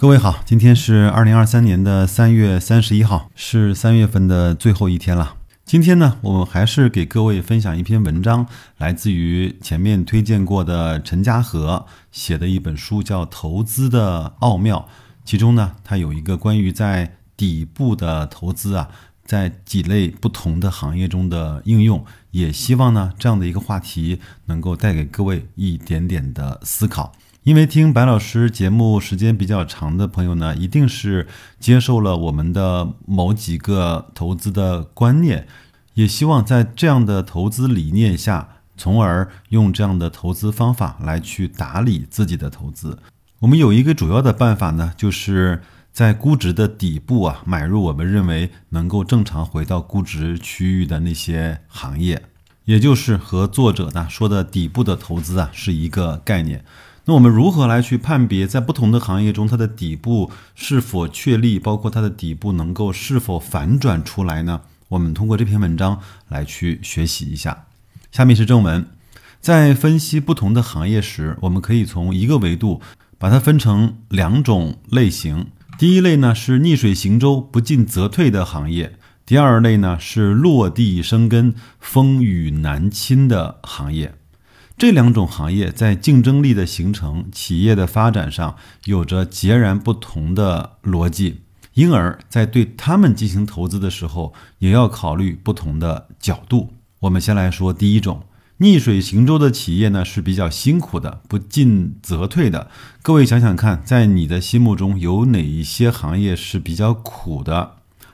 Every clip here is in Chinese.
各位好，今天是二零二三年的三月三十一号，是三月份的最后一天了。今天呢，我们还是给各位分享一篇文章，来自于前面推荐过的陈家和写的一本书，叫《投资的奥妙》。其中呢，它有一个关于在底部的投资啊，在几类不同的行业中的应用，也希望呢这样的一个话题能够带给各位一点点的思考。因为听白老师节目时间比较长的朋友呢，一定是接受了我们的某几个投资的观念，也希望在这样的投资理念下，从而用这样的投资方法来去打理自己的投资。我们有一个主要的办法呢，就是在估值的底部啊，买入我们认为能够正常回到估值区域的那些行业，也就是和作者呢说的底部的投资啊是一个概念。那我们如何来去判别在不同的行业中它的底部是否确立，包括它的底部能够是否反转出来呢？我们通过这篇文章来去学习一下。下面是正文，在分析不同的行业时，我们可以从一个维度把它分成两种类型。第一类呢是逆水行舟、不进则退的行业；第二类呢是落地生根、风雨难侵的行业。这两种行业在竞争力的形成、企业的发展上有着截然不同的逻辑，因而，在对他们进行投资的时候，也要考虑不同的角度。我们先来说第一种，逆水行舟的企业呢是比较辛苦的，不进则退的。各位想想看，在你的心目中有哪一些行业是比较苦的？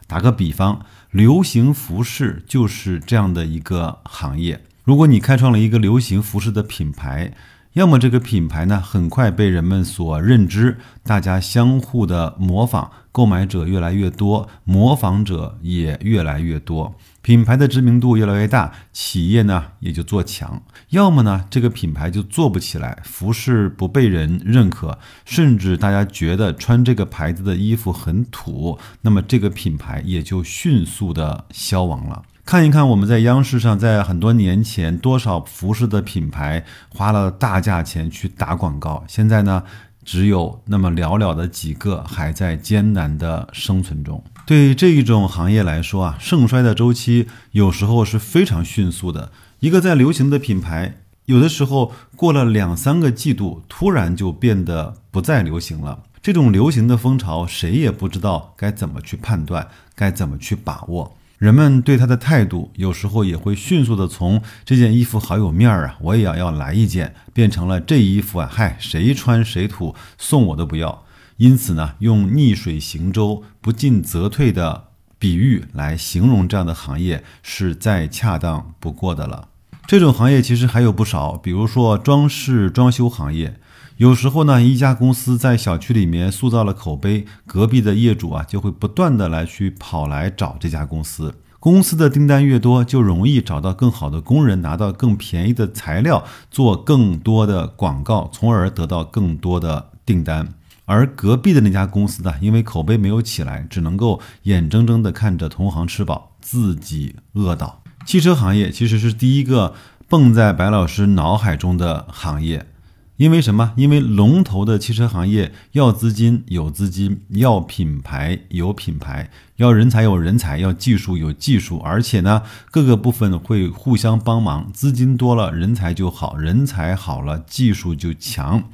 打个比方，流行服饰就是这样的一个行业。如果你开创了一个流行服饰的品牌，要么这个品牌呢很快被人们所认知，大家相互的模仿，购买者越来越多，模仿者也越来越多，品牌的知名度越来越大，企业呢也就做强；要么呢这个品牌就做不起来，服饰不被人认可，甚至大家觉得穿这个牌子的衣服很土，那么这个品牌也就迅速的消亡了。看一看我们在央视上，在很多年前，多少服饰的品牌花了大价钱去打广告，现在呢，只有那么寥寥的几个还在艰难的生存中。对这一种行业来说啊，盛衰的周期有时候是非常迅速的。一个在流行的品牌，有的时候过了两三个季度，突然就变得不再流行了。这种流行的风潮，谁也不知道该怎么去判断，该怎么去把握。人们对他的态度，有时候也会迅速的从这件衣服好有面儿啊，我也要要来一件，变成了这衣服啊，嗨，谁穿谁土，送我都不要。因此呢，用逆水行舟、不进则退的比喻来形容这样的行业，是再恰当不过的了。这种行业其实还有不少，比如说装饰装修行业。有时候呢，一家公司在小区里面塑造了口碑，隔壁的业主啊就会不断的来去跑来找这家公司。公司的订单越多，就容易找到更好的工人，拿到更便宜的材料，做更多的广告，从而得到更多的订单。而隔壁的那家公司呢，因为口碑没有起来，只能够眼睁睁的看着同行吃饱，自己饿倒。汽车行业其实是第一个蹦在白老师脑海中的行业。因为什么？因为龙头的汽车行业要资金有资金，要品牌有品牌，要人才有人才，要技术有技术，而且呢，各个部分会互相帮忙。资金多了，人才就好；人才好了，技术就强；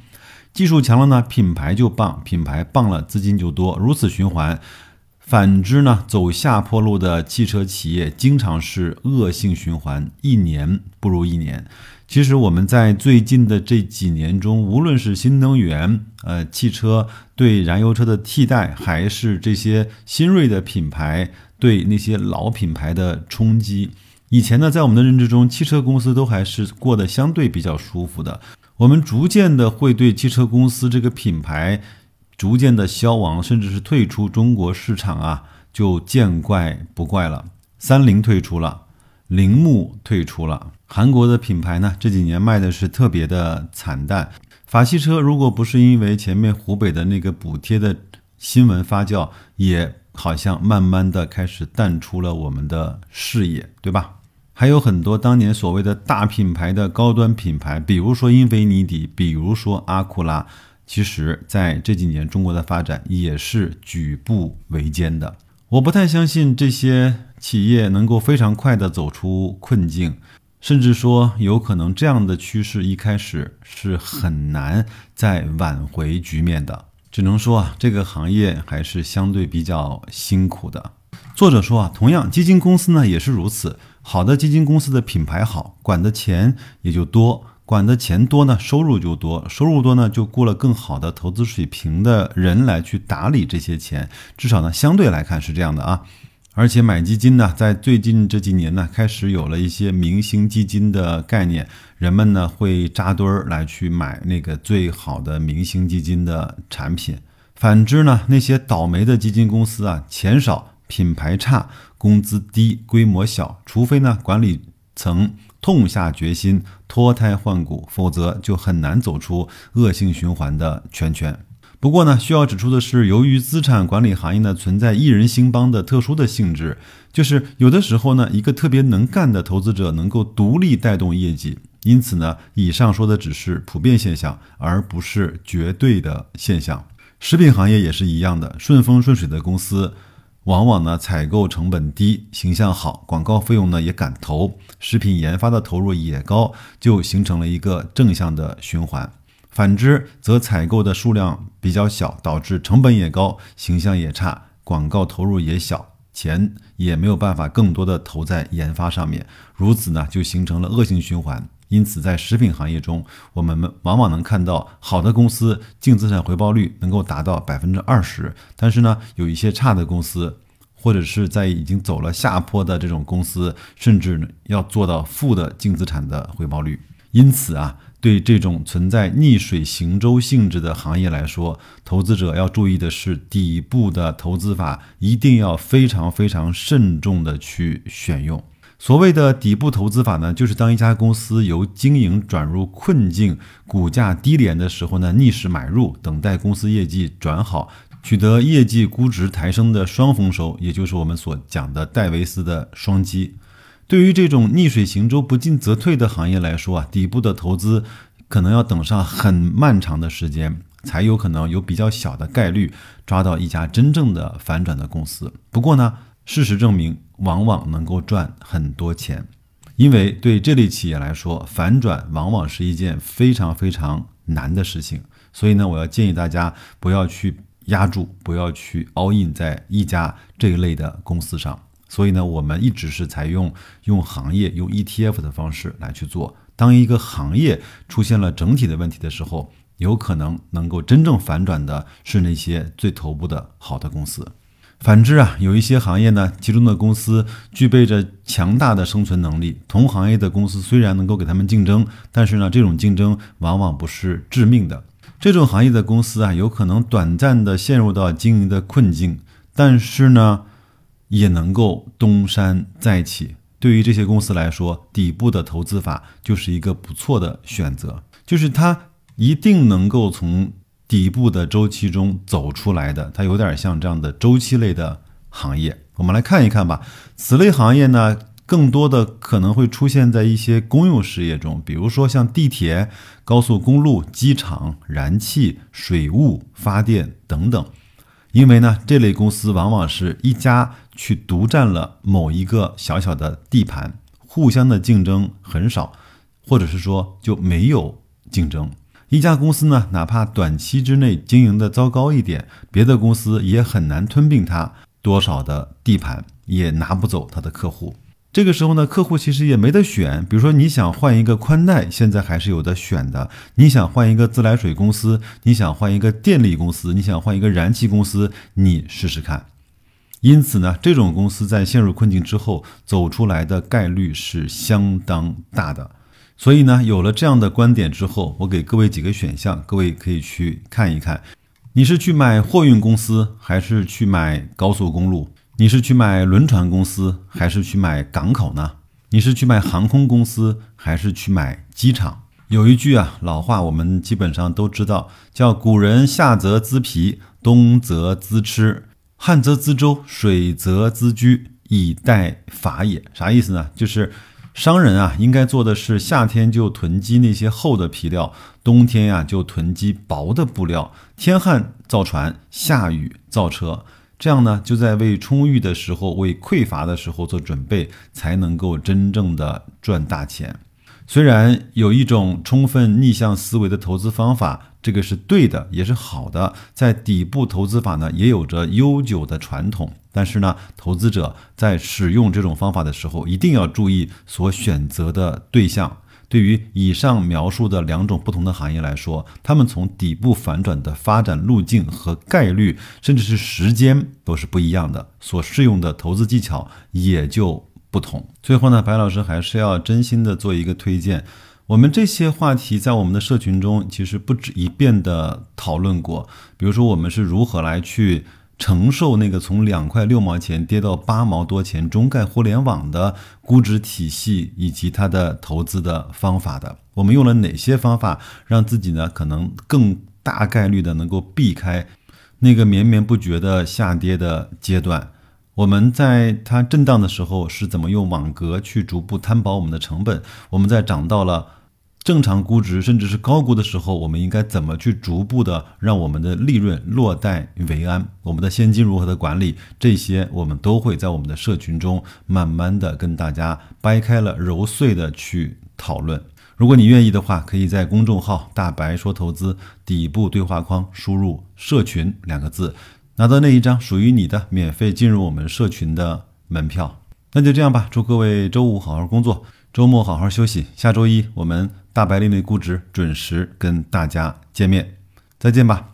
技术强了呢，品牌就棒；品牌棒了，资金就多。如此循环。反之呢，走下坡路的汽车企业经常是恶性循环，一年不如一年。其实我们在最近的这几年中，无论是新能源、呃汽车对燃油车的替代，还是这些新锐的品牌对那些老品牌的冲击，以前呢，在我们的认知中，汽车公司都还是过得相对比较舒服的。我们逐渐的会对汽车公司这个品牌逐渐的消亡，甚至是退出中国市场啊，就见怪不怪了。三菱退出了，铃木退出了。韩国的品牌呢，这几年卖的是特别的惨淡。法系车如果不是因为前面湖北的那个补贴的新闻发酵，也好像慢慢的开始淡出了我们的视野，对吧？还有很多当年所谓的大品牌的高端品牌，比如说英菲尼迪，比如说阿库拉，其实在这几年中国的发展也是举步维艰的。我不太相信这些企业能够非常快的走出困境，甚至说有可能这样的趋势一开始是很难再挽回局面的。只能说啊，这个行业还是相对比较辛苦的。作者说啊，同样基金公司呢也是如此。好的基金公司的品牌好，管的钱也就多，管的钱多呢，收入就多，收入多呢，就雇了更好的投资水平的人来去打理这些钱，至少呢，相对来看是这样的啊。而且买基金呢，在最近这几年呢，开始有了一些明星基金的概念，人们呢会扎堆儿来去买那个最好的明星基金的产品。反之呢，那些倒霉的基金公司啊，钱少。品牌差，工资低，规模小，除非呢管理曾痛下决心脱胎换骨，否则就很难走出恶性循环的圈圈。不过呢，需要指出的是，由于资产管理行业呢存在一人兴邦的特殊的性质，就是有的时候呢，一个特别能干的投资者能够独立带动业绩。因此呢，以上说的只是普遍现象，而不是绝对的现象。食品行业也是一样的，顺风顺水的公司。往往呢，采购成本低，形象好，广告费用呢也敢投，食品研发的投入也高，就形成了一个正向的循环。反之，则采购的数量比较小，导致成本也高，形象也差，广告投入也小，钱也没有办法更多的投在研发上面，如此呢，就形成了恶性循环。因此，在食品行业中，我们往往能看到好的公司净资产回报率能够达到百分之二十，但是呢，有一些差的公司，或者是在已经走了下坡的这种公司，甚至要做到负的净资产的回报率。因此啊，对这种存在逆水行舟性质的行业来说，投资者要注意的是，底部的投资法一定要非常非常慎重的去选用。所谓的底部投资法呢，就是当一家公司由经营转入困境、股价低廉的时候呢，逆势买入，等待公司业绩转好，取得业绩估值抬升的双丰收，也就是我们所讲的戴维斯的双击。对于这种逆水行舟、不进则退的行业来说啊，底部的投资可能要等上很漫长的时间，才有可能有比较小的概率抓到一家真正的反转的公司。不过呢，事实证明。往往能够赚很多钱，因为对这类企业来说，反转往往是一件非常非常难的事情。所以呢，我要建议大家不要去压住，不要去 all in 在一家这一类的公司上。所以呢，我们一直是采用用行业用 ETF 的方式来去做。当一个行业出现了整体的问题的时候，有可能能够真正反转的是那些最头部的好的公司。反之啊，有一些行业呢，其中的公司具备着强大的生存能力。同行业的公司虽然能够给他们竞争，但是呢，这种竞争往往不是致命的。这种行业的公司啊，有可能短暂的陷入到经营的困境，但是呢，也能够东山再起。对于这些公司来说，底部的投资法就是一个不错的选择，就是它一定能够从。底部的周期中走出来的，它有点像这样的周期类的行业。我们来看一看吧。此类行业呢，更多的可能会出现在一些公用事业中，比如说像地铁、高速公路、机场、燃气、水务、发电等等。因为呢，这类公司往往是一家去独占了某一个小小的地盘，互相的竞争很少，或者是说就没有竞争。一家公司呢，哪怕短期之内经营的糟糕一点，别的公司也很难吞并它多少的地盘，也拿不走它的客户。这个时候呢，客户其实也没得选。比如说，你想换一个宽带，现在还是有的选的；你想换一个自来水公司，你想换一个电力公司，你想换一个燃气公司，你试试看。因此呢，这种公司在陷入困境之后走出来的概率是相当大的。所以呢，有了这样的观点之后，我给各位几个选项，各位可以去看一看。你是去买货运公司，还是去买高速公路？你是去买轮船公司，还是去买港口呢？你是去买航空公司，还是去买机场？有一句啊老话，我们基本上都知道，叫“古人夏则资皮，冬则资吃，旱则资舟，水则资居，以待法也”。啥意思呢？就是商人啊，应该做的是夏天就囤积那些厚的皮料，冬天呀就囤积薄的布料。天旱造船，下雨造车，这样呢，就在为充裕的时候、为匮乏的时候做准备，才能够真正的赚大钱。虽然有一种充分逆向思维的投资方法，这个是对的，也是好的。在底部投资法呢，也有着悠久的传统。但是呢，投资者在使用这种方法的时候，一定要注意所选择的对象。对于以上描述的两种不同的行业来说，他们从底部反转的发展路径和概率，甚至是时间都是不一样的，所适用的投资技巧也就。不同。最后呢，白老师还是要真心的做一个推荐。我们这些话题在我们的社群中其实不止一遍的讨论过。比如说，我们是如何来去承受那个从两块六毛钱跌到八毛多钱中概互联网的估值体系以及它的投资的方法的？我们用了哪些方法让自己呢可能更大概率的能够避开那个绵绵不绝的下跌的阶段？我们在它震荡的时候是怎么用网格去逐步摊薄我们的成本？我们在涨到了正常估值甚至是高估的时候，我们应该怎么去逐步的让我们的利润落袋为安？我们的现金如何的管理？这些我们都会在我们的社群中慢慢的跟大家掰开了揉碎的去讨论。如果你愿意的话，可以在公众号“大白说投资”底部对话框输入“社群”两个字。拿到那一张属于你的免费进入我们社群的门票，那就这样吧。祝各位周五好好工作，周末好好休息。下周一我们大白另类估值准时跟大家见面，再见吧。